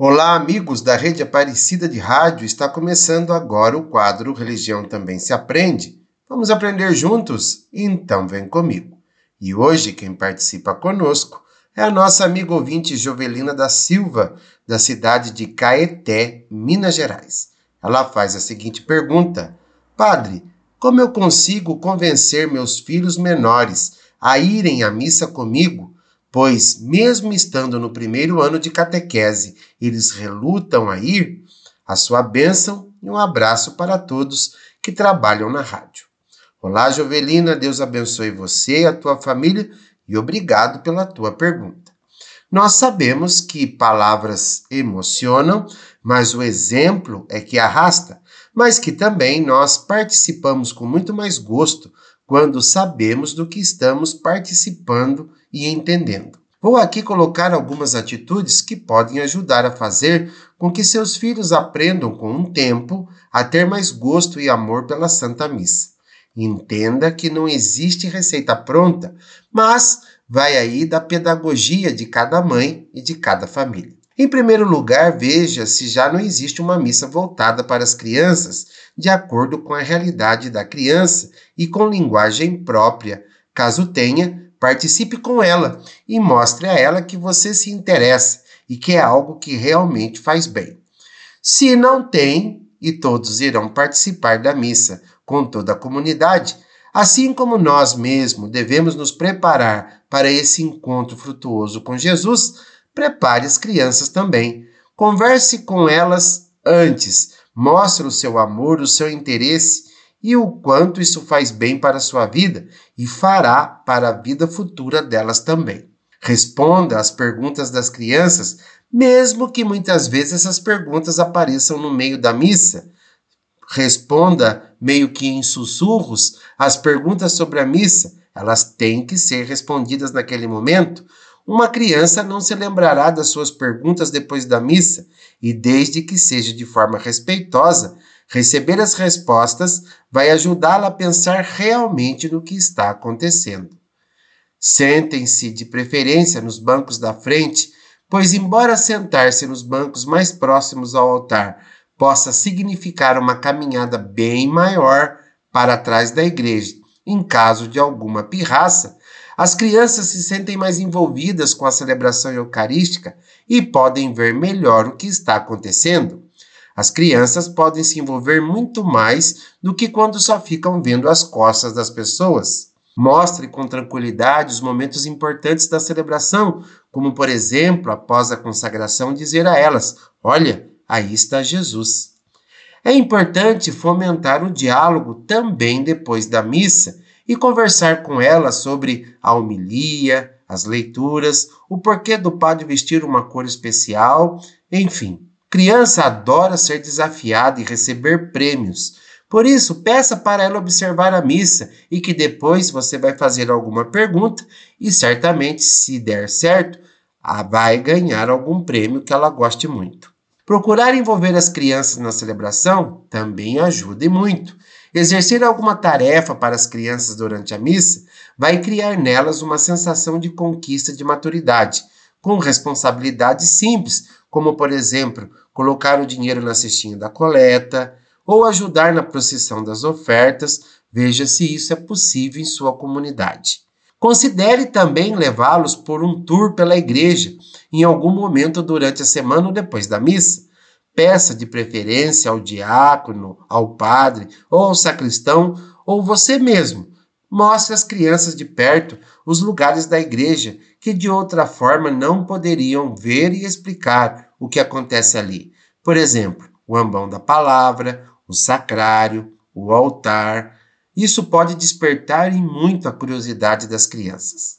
Olá, amigos da Rede Aparecida de Rádio. Está começando agora o quadro Religião Também Se Aprende. Vamos aprender juntos? Então vem comigo. E hoje quem participa conosco é a nossa amiga ouvinte Jovelina da Silva, da cidade de Caeté, Minas Gerais. Ela faz a seguinte pergunta: Padre, como eu consigo convencer meus filhos menores a irem à missa comigo pois, mesmo estando no primeiro ano de catequese, eles relutam a ir, a sua bênção e um abraço para todos que trabalham na rádio. Olá, Jovelina, Deus abençoe você e a tua família e obrigado pela tua pergunta. Nós sabemos que palavras emocionam, mas o exemplo é que arrasta, mas que também nós participamos com muito mais gosto quando sabemos do que estamos participando e entendendo. Vou aqui colocar algumas atitudes que podem ajudar a fazer com que seus filhos aprendam com um tempo a ter mais gosto e amor pela Santa Missa. Entenda que não existe receita pronta, mas vai aí da pedagogia de cada mãe e de cada família. Em primeiro lugar, veja se já não existe uma missa voltada para as crianças, de acordo com a realidade da criança e com linguagem própria. Caso tenha, Participe com ela e mostre a ela que você se interessa e que é algo que realmente faz bem. Se não tem, e todos irão participar da missa com toda a comunidade, assim como nós mesmos devemos nos preparar para esse encontro frutuoso com Jesus, prepare as crianças também. Converse com elas antes, mostre o seu amor, o seu interesse e o quanto isso faz bem para a sua vida e fará para a vida futura delas também. Responda às perguntas das crianças, mesmo que muitas vezes essas perguntas apareçam no meio da missa. Responda meio que em sussurros as perguntas sobre a missa, elas têm que ser respondidas naquele momento. Uma criança não se lembrará das suas perguntas depois da missa, e desde que seja de forma respeitosa, Receber as respostas vai ajudá-la a pensar realmente no que está acontecendo. Sentem-se de preferência nos bancos da frente, pois, embora sentar-se nos bancos mais próximos ao altar possa significar uma caminhada bem maior para trás da igreja, em caso de alguma pirraça, as crianças se sentem mais envolvidas com a celebração eucarística e podem ver melhor o que está acontecendo. As crianças podem se envolver muito mais do que quando só ficam vendo as costas das pessoas. Mostre com tranquilidade os momentos importantes da celebração, como, por exemplo, após a consagração, dizer a elas: Olha, aí está Jesus. É importante fomentar o diálogo também depois da missa e conversar com elas sobre a homilia, as leituras, o porquê do padre vestir uma cor especial, enfim. Criança adora ser desafiada e receber prêmios. Por isso, peça para ela observar a missa e que depois você vai fazer alguma pergunta e certamente, se der certo, vai ganhar algum prêmio que ela goste muito. Procurar envolver as crianças na celebração também ajuda e muito. Exercer alguma tarefa para as crianças durante a missa vai criar nelas uma sensação de conquista de maturidade, com responsabilidades simples, como, por exemplo, colocar o dinheiro na cestinha da coleta ou ajudar na procissão das ofertas, veja se isso é possível em sua comunidade. Considere também levá-los por um tour pela igreja, em algum momento durante a semana ou depois da missa. Peça de preferência ao diácono, ao padre ou ao sacristão ou você mesmo. Mostre às crianças de perto os lugares da igreja que de outra forma não poderiam ver e explicar o que acontece ali. Por exemplo, o ambão da palavra, o sacrário, o altar. Isso pode despertar em muito a curiosidade das crianças.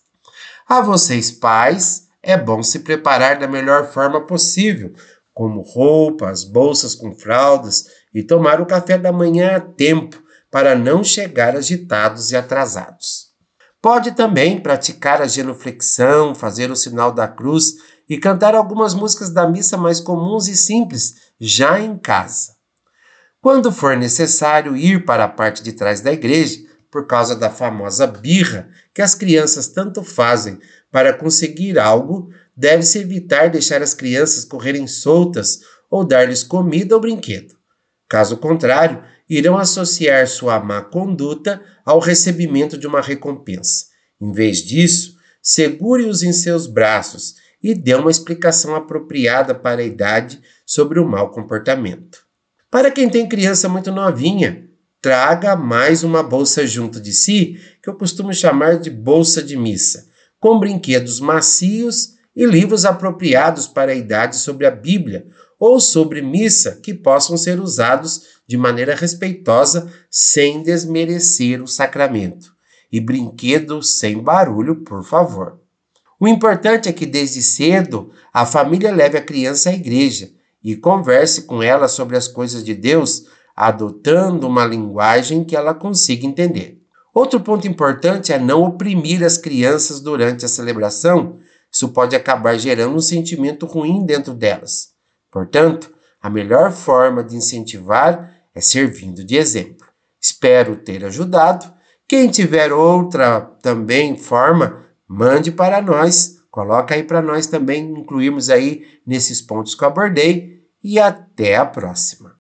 A vocês, pais, é bom se preparar da melhor forma possível, como roupas, bolsas com fraldas e tomar o café da manhã a tempo para não chegar agitados e atrasados. Pode também praticar a genuflexão, fazer o sinal da cruz e cantar algumas músicas da missa mais comuns e simples já em casa. Quando for necessário ir para a parte de trás da igreja, por causa da famosa birra que as crianças tanto fazem para conseguir algo, deve-se evitar deixar as crianças correrem soltas ou dar-lhes comida ou brinquedo. Caso contrário, irão associar sua má conduta ao recebimento de uma recompensa. Em vez disso, segure-os em seus braços e dê uma explicação apropriada para a idade sobre o mau comportamento. Para quem tem criança muito novinha, traga mais uma bolsa junto de si, que eu costumo chamar de bolsa de missa, com brinquedos macios e livros apropriados para a idade sobre a Bíblia ou sobre missa que possam ser usados de maneira respeitosa sem desmerecer o sacramento. E brinquedos sem barulho, por favor. O importante é que desde cedo a família leve a criança à igreja e converse com ela sobre as coisas de Deus, adotando uma linguagem que ela consiga entender. Outro ponto importante é não oprimir as crianças durante a celebração. Isso pode acabar gerando um sentimento ruim dentro delas. Portanto, a melhor forma de incentivar é servindo de exemplo. Espero ter ajudado. Quem tiver outra também forma, mande para nós. Coloca aí para nós também incluirmos aí nesses pontos que eu abordei e até a próxima.